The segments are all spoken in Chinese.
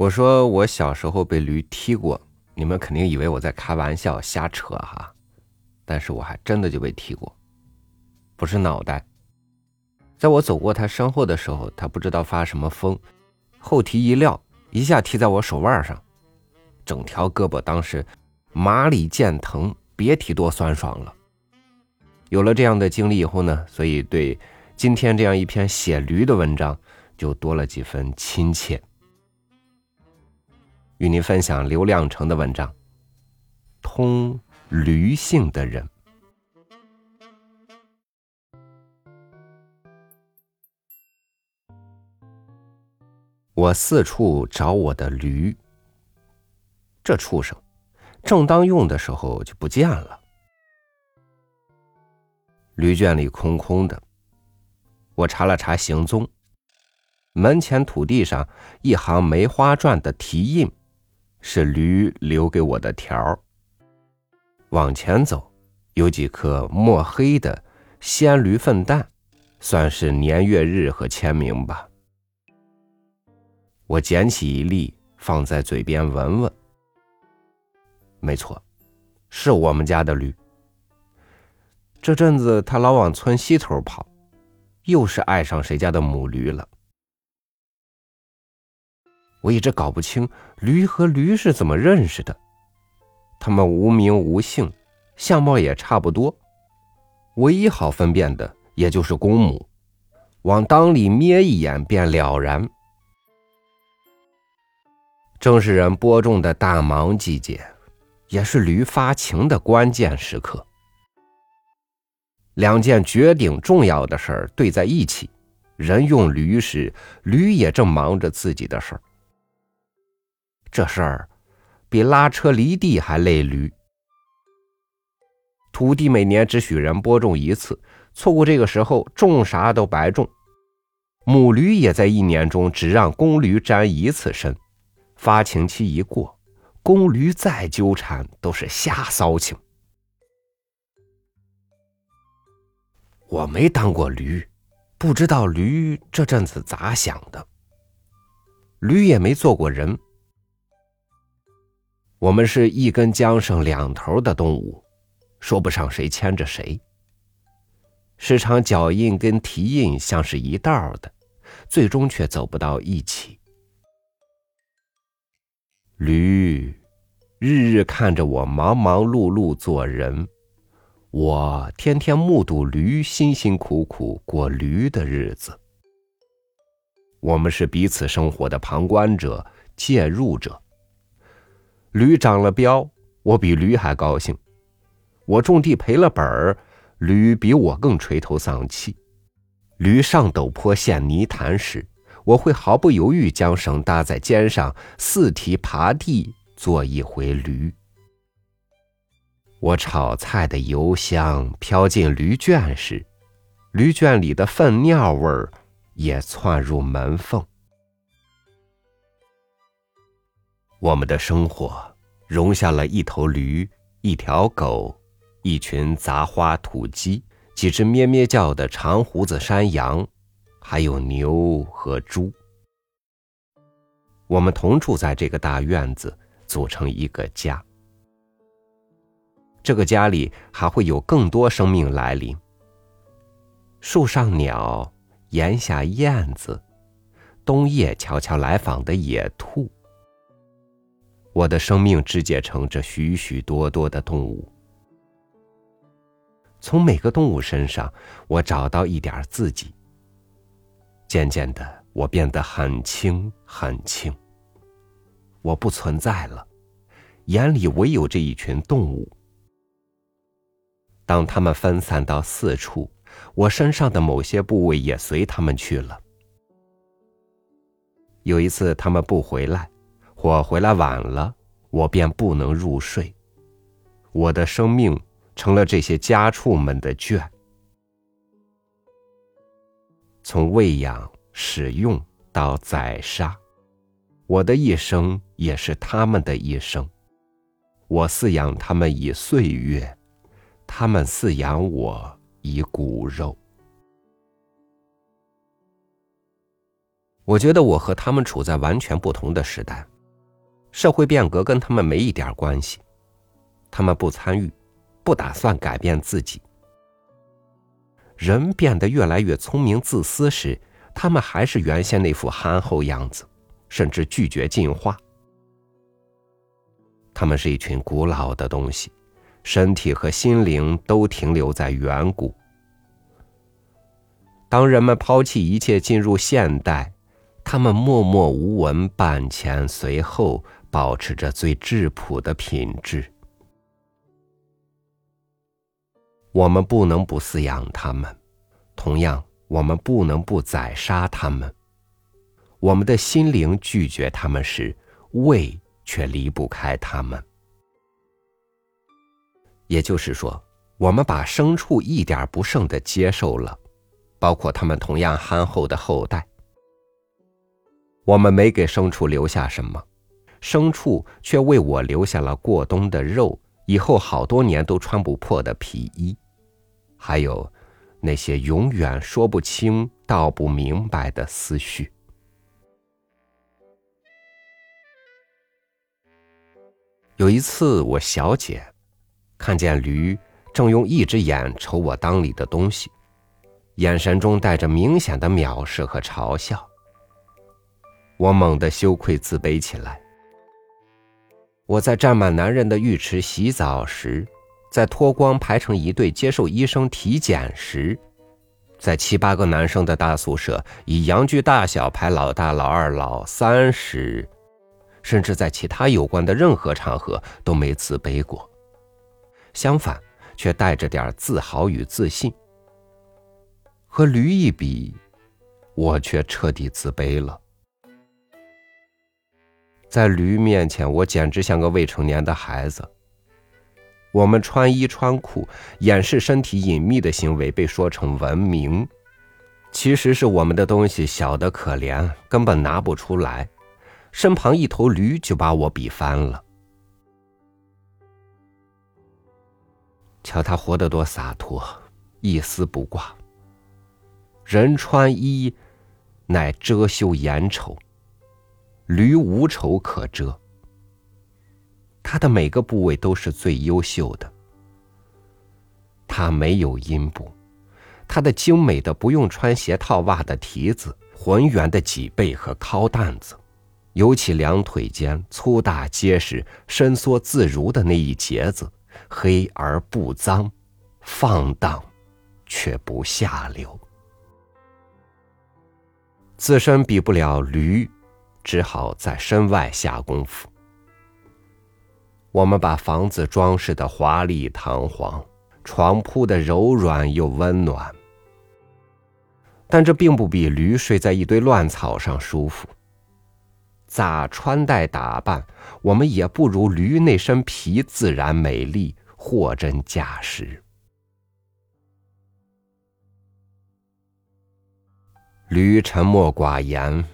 我说我小时候被驴踢过，你们肯定以为我在开玩笑、瞎扯哈，但是我还真的就被踢过，不是脑袋。在我走过他身后的时候，他不知道发什么疯，后蹄一撂，一下踢在我手腕上，整条胳膊当时麻里见疼，别提多酸爽了。有了这样的经历以后呢，所以对今天这样一篇写驴的文章就多了几分亲切。与您分享刘亮程的文章《通驴性的人》。我四处找我的驴，这畜生，正当用的时候就不见了。驴圈里空空的，我查了查行踪，门前土地上一行梅花篆的题印。是驴留给我的条。往前走，有几颗墨黑的鲜驴粪蛋，算是年月日和签名吧。我捡起一粒，放在嘴边闻闻。没错，是我们家的驴。这阵子他老往村西头跑，又是爱上谁家的母驴了。我一直搞不清驴和驴是怎么认识的，它们无名无姓，相貌也差不多，唯一好分辨的也就是公母，往裆里瞥一眼便了然。正是人播种的大忙季节，也是驴发情的关键时刻，两件绝顶重要的事儿对在一起，人用驴时，驴也正忙着自己的事儿。这事儿比拉车犁地还累驴。土地每年只许人播种一次，错过这个时候，种啥都白种。母驴也在一年中只让公驴沾一次身，发情期一过，公驴再纠缠都是瞎骚情。我没当过驴，不知道驴这阵子咋想的。驴也没做过人。我们是一根缰绳两头的动物，说不上谁牵着谁。时常脚印跟蹄印像是一道的，最终却走不到一起。驴日日看着我忙忙碌碌做人，我天天目睹驴辛辛苦苦过驴的日子。我们是彼此生活的旁观者、介入者。驴长了膘，我比驴还高兴；我种地赔了本儿，驴比我更垂头丧气。驴上陡坡陷泥潭时，我会毫不犹豫将绳搭在肩上，四蹄爬地做一回驴。我炒菜的油香飘进驴圈时，驴圈里的粪尿味儿也窜入门缝。我们的生活容下了一头驴、一条狗、一群杂花土鸡、几只咩咩叫的长胡子山羊，还有牛和猪。我们同住在这个大院子，组成一个家。这个家里还会有更多生命来临：树上鸟，檐下燕子，冬夜悄悄来访的野兔。我的生命肢解成这许许多多的动物，从每个动物身上，我找到一点自己。渐渐的，我变得很轻很轻。我不存在了，眼里唯有这一群动物。当它们分散到四处，我身上的某些部位也随它们去了。有一次，它们不回来。我回来晚了，我便不能入睡。我的生命成了这些家畜们的圈。从喂养、使用到宰杀，我的一生也是他们的一生。我饲养他们以岁月，他们饲养我以骨肉。我觉得我和他们处在完全不同的时代。社会变革跟他们没一点关系，他们不参与，不打算改变自己。人变得越来越聪明自私时，他们还是原先那副憨厚样子，甚至拒绝进化。他们是一群古老的东西，身体和心灵都停留在远古。当人们抛弃一切进入现代，他们默默无闻，半前随后，保持着最质朴的品质。我们不能不饲养它们，同样，我们不能不宰杀它们。我们的心灵拒绝它们时，胃却离不开它们。也就是说，我们把牲畜一点不剩的接受了，包括他们同样憨厚的后代。我们没给牲畜留下什么，牲畜却为我留下了过冬的肉，以后好多年都穿不破的皮衣，还有那些永远说不清道不明白的思绪。有一次，我小姐看见驴正用一只眼瞅我裆里的东西，眼神中带着明显的藐视和嘲笑。我猛地羞愧自卑起来。我在占满男人的浴池洗澡时，在脱光排成一队接受医生体检时，在七八个男生的大宿舍以阳具大小排老大、老二、老三时，甚至在其他有关的任何场合都没自卑过，相反，却带着点自豪与自信。和驴一比，我却彻底自卑了。在驴面前，我简直像个未成年的孩子。我们穿衣穿裤、掩饰身体隐秘的行为被说成文明，其实是我们的东西小得可怜，根本拿不出来。身旁一头驴就把我比翻了。瞧他活得多洒脱，一丝不挂。人穿衣，乃遮羞掩丑。驴无丑可遮，它的每个部位都是最优秀的。它没有阴部，它的精美的不用穿鞋套袜的蹄子，浑圆的脊背和靠担子，尤其两腿间粗大结实、伸缩自如的那一节子，黑而不脏，放荡却不下流。自身比不了驴。只好在身外下功夫。我们把房子装饰的华丽堂皇，床铺的柔软又温暖，但这并不比驴睡在一堆乱草上舒服。咋穿戴打扮，我们也不如驴那身皮自然美丽，货真价实。驴沉默寡言。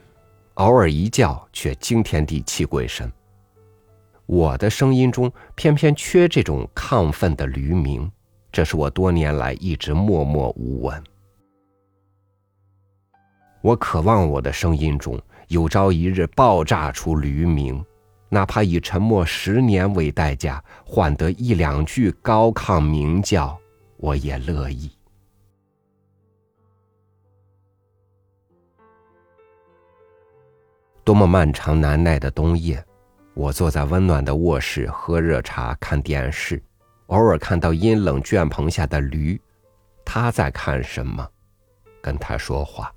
偶尔一叫，却惊天地泣鬼神。我的声音中偏偏缺这种亢奋的驴鸣，这是我多年来一直默默无闻。我渴望我的声音中有朝一日爆炸出驴鸣，哪怕以沉默十年为代价，换得一两句高亢鸣叫，我也乐意。多么漫长难耐的冬夜，我坐在温暖的卧室喝热茶看电视，偶尔看到阴冷圈棚下的驴，他在看什么？跟他说话。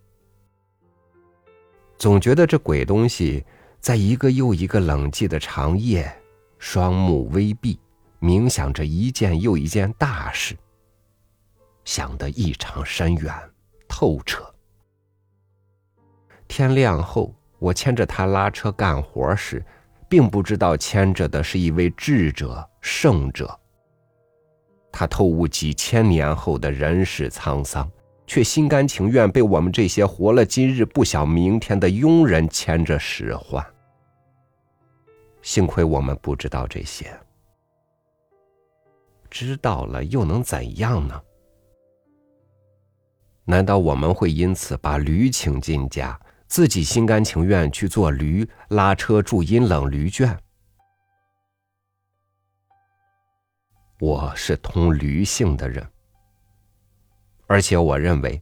总觉得这鬼东西在一个又一个冷寂的长夜，双目微闭，冥想着一件又一件大事，想得异常深远透彻。天亮后。我牵着他拉车干活时，并不知道牵着的是一位智者、圣者。他透悟几千年后的人世沧桑，却心甘情愿被我们这些活了今日不晓明天的庸人牵着使唤。幸亏我们不知道这些，知道了又能怎样呢？难道我们会因此把驴请进家？自己心甘情愿去做驴拉车住阴冷驴圈。我是通驴性的人。而且我认为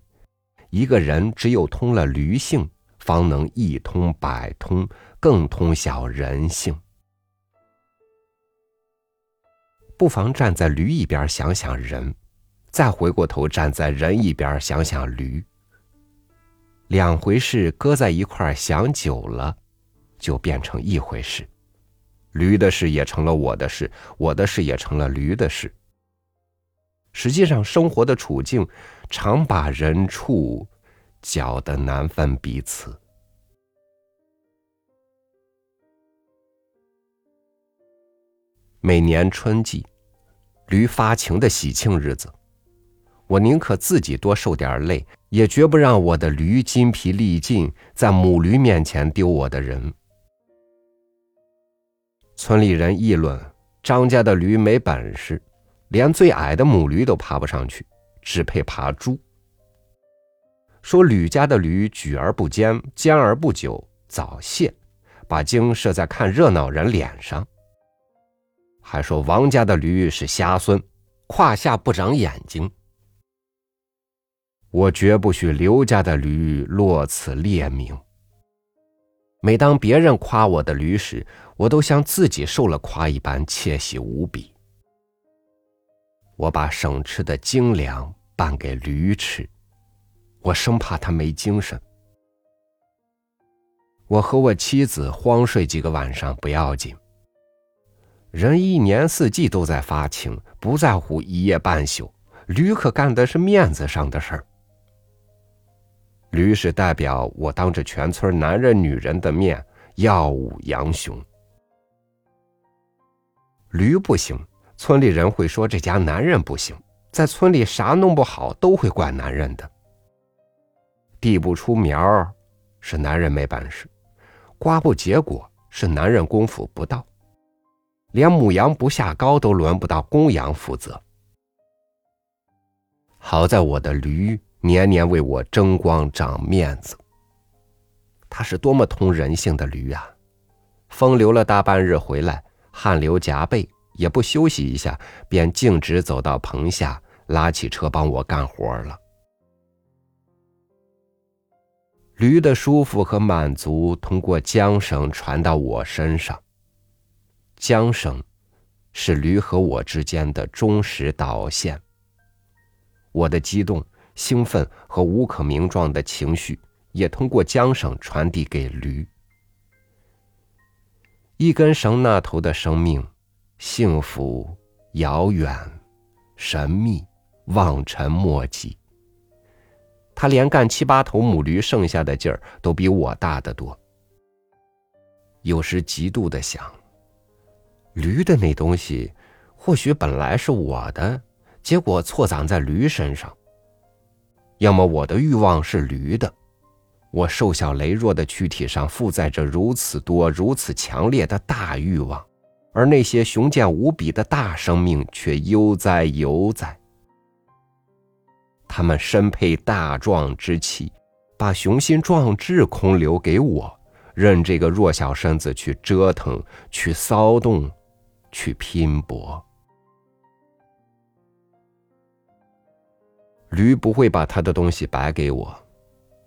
一个人只有通了驴性方能一通百通更通晓人性。不妨站在驴一边想想人再回过头站在人一边想想驴。两回事搁在一块儿想久了，就变成一回事。驴的事也成了我的事，我的事也成了驴的事。实际上，生活的处境常把人畜搅得难分彼此。每年春季，驴发情的喜庆日子，我宁可自己多受点累，也绝不让我的驴筋疲力尽，在母驴面前丢我的人。村里人议论张家的驴没本事，连最矮的母驴都爬不上去，只配爬猪。说吕家的驴举而不坚，坚而不久，早泄，把精射在看热闹人脸上。还说王家的驴是瞎孙，胯下不长眼睛。我绝不许刘家的驴落此劣名。每当别人夸我的驴时，我都像自己受了夸一般窃喜无比。我把省吃的精粮拌给驴吃，我生怕它没精神。我和我妻子荒睡几个晚上不要紧。人一年四季都在发情，不在乎一夜半宿，驴可干的是面子上的事儿。驴是代表我当着全村男人女人的面耀武扬雄。驴不行，村里人会说这家男人不行，在村里啥弄不好都会怪男人的。地不出苗是男人没本事；瓜不结果是男人功夫不到；连母羊不下羔都轮不到公羊负责。好在我的驴。年年为我争光长面子，他是多么通人性的驴啊！风流了大半日回来，汗流浃背，也不休息一下，便径直走到棚下，拉起车帮我干活了。驴的舒服和满足通过缰绳传到我身上，缰绳是驴和我之间的忠实导线。我的激动。兴奋和无可名状的情绪也通过缰绳传递给驴。一根绳那头的生命，幸福、遥远、神秘、望尘莫及。他连干七八头母驴剩下的劲儿都比我大得多。有时极度的想，驴的那东西，或许本来是我的，结果错长在驴身上。要么我的欲望是驴的，我瘦小羸弱的躯体上负载着如此多、如此强烈的大欲望，而那些雄健无比的大生命却悠哉悠哉。他们身配大壮之气，把雄心壮志空留给我，任这个弱小身子去折腾、去骚动、去拼搏。驴不会把他的东西白给我，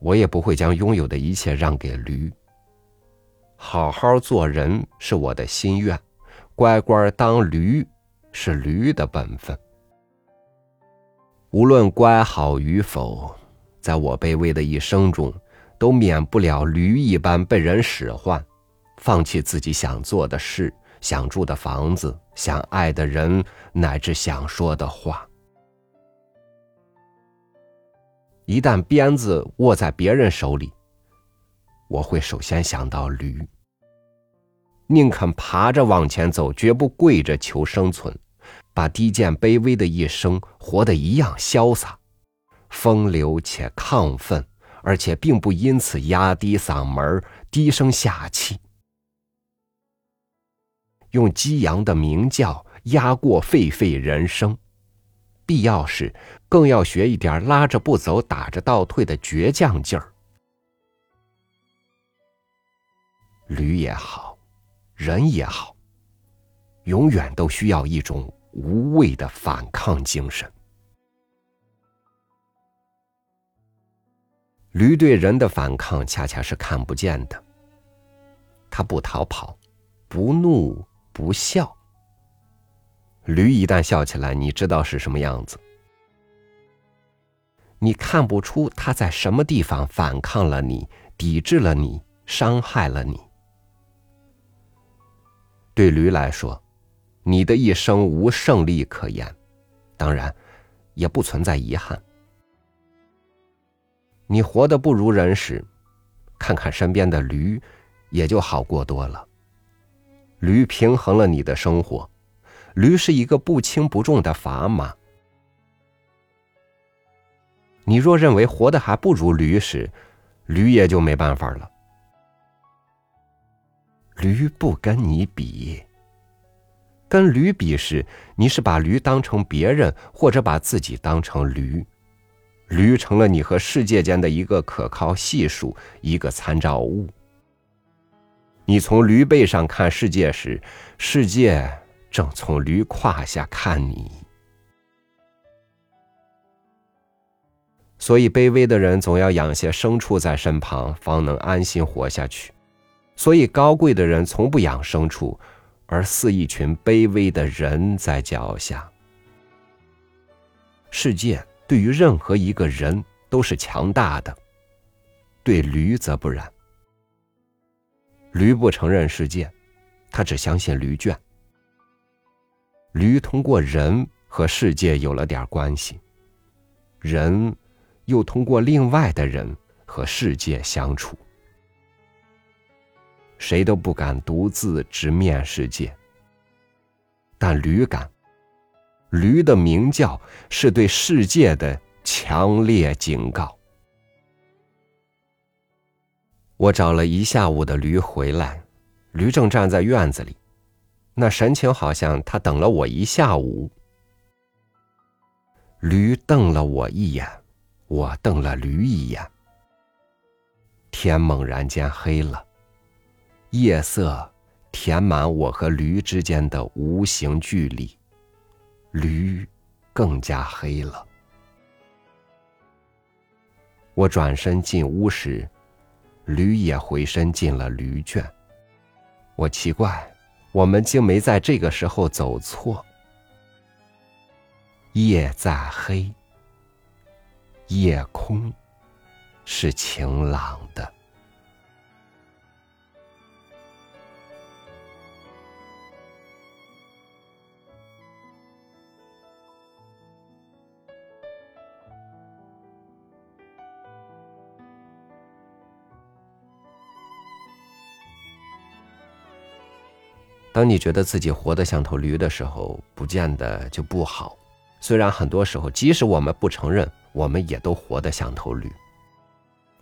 我也不会将拥有的一切让给驴。好好做人是我的心愿，乖乖当驴是驴的本分。无论乖好与否，在我卑微的一生中，都免不了驴一般被人使唤，放弃自己想做的事、想住的房子、想爱的人，乃至想说的话。一旦鞭子握在别人手里，我会首先想到驴。宁肯爬着往前走，绝不跪着求生存，把低贱卑微的一生活得一样潇洒、风流且亢奋，而且并不因此压低嗓门、低声下气，用激扬的鸣叫压过沸沸人声。必要时，更要学一点拉着不走、打着倒退的倔强劲儿。驴也好，人也好，永远都需要一种无畏的反抗精神。驴对人的反抗恰恰是看不见的，它不逃跑，不怒不笑。驴一旦笑起来，你知道是什么样子。你看不出它在什么地方反抗了你，抵制了你，伤害了你。对驴来说，你的一生无胜利可言，当然，也不存在遗憾。你活得不如人时，看看身边的驴，也就好过多了。驴平衡了你的生活，驴是一个不轻不重的砝码。你若认为活得还不如驴时，驴也就没办法了。驴不跟你比，跟驴比时，你是把驴当成别人，或者把自己当成驴。驴成了你和世界间的一个可靠系数，一个参照物。你从驴背上看世界时，世界正从驴胯下看你。所以，卑微的人总要养些牲畜在身旁，方能安心活下去；所以，高贵的人从不养牲畜，而似一群卑微的人在脚下。世界。对于任何一个人都是强大的，对驴则不然。驴不承认世界，他只相信驴圈。驴通过人和世界有了点关系，人又通过另外的人和世界相处。谁都不敢独自直面世界，但驴敢。驴的鸣叫是对世界的强烈警告。我找了一下午的驴回来，驴正站在院子里，那神情好像他等了我一下午。驴瞪了我一眼，我瞪了驴一眼。天猛然间黑了，夜色填满我和驴之间的无形距离。驴更加黑了。我转身进屋时，驴也回身进了驴圈。我奇怪，我们竟没在这个时候走错。夜再黑，夜空是晴朗的。当你觉得自己活得像头驴的时候，不见得就不好。虽然很多时候，即使我们不承认，我们也都活得像头驴。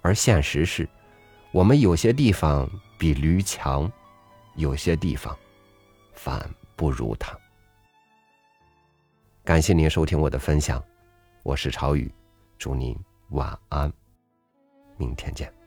而现实是，我们有些地方比驴强，有些地方反不如它。感谢您收听我的分享，我是朝雨，祝您晚安，明天见。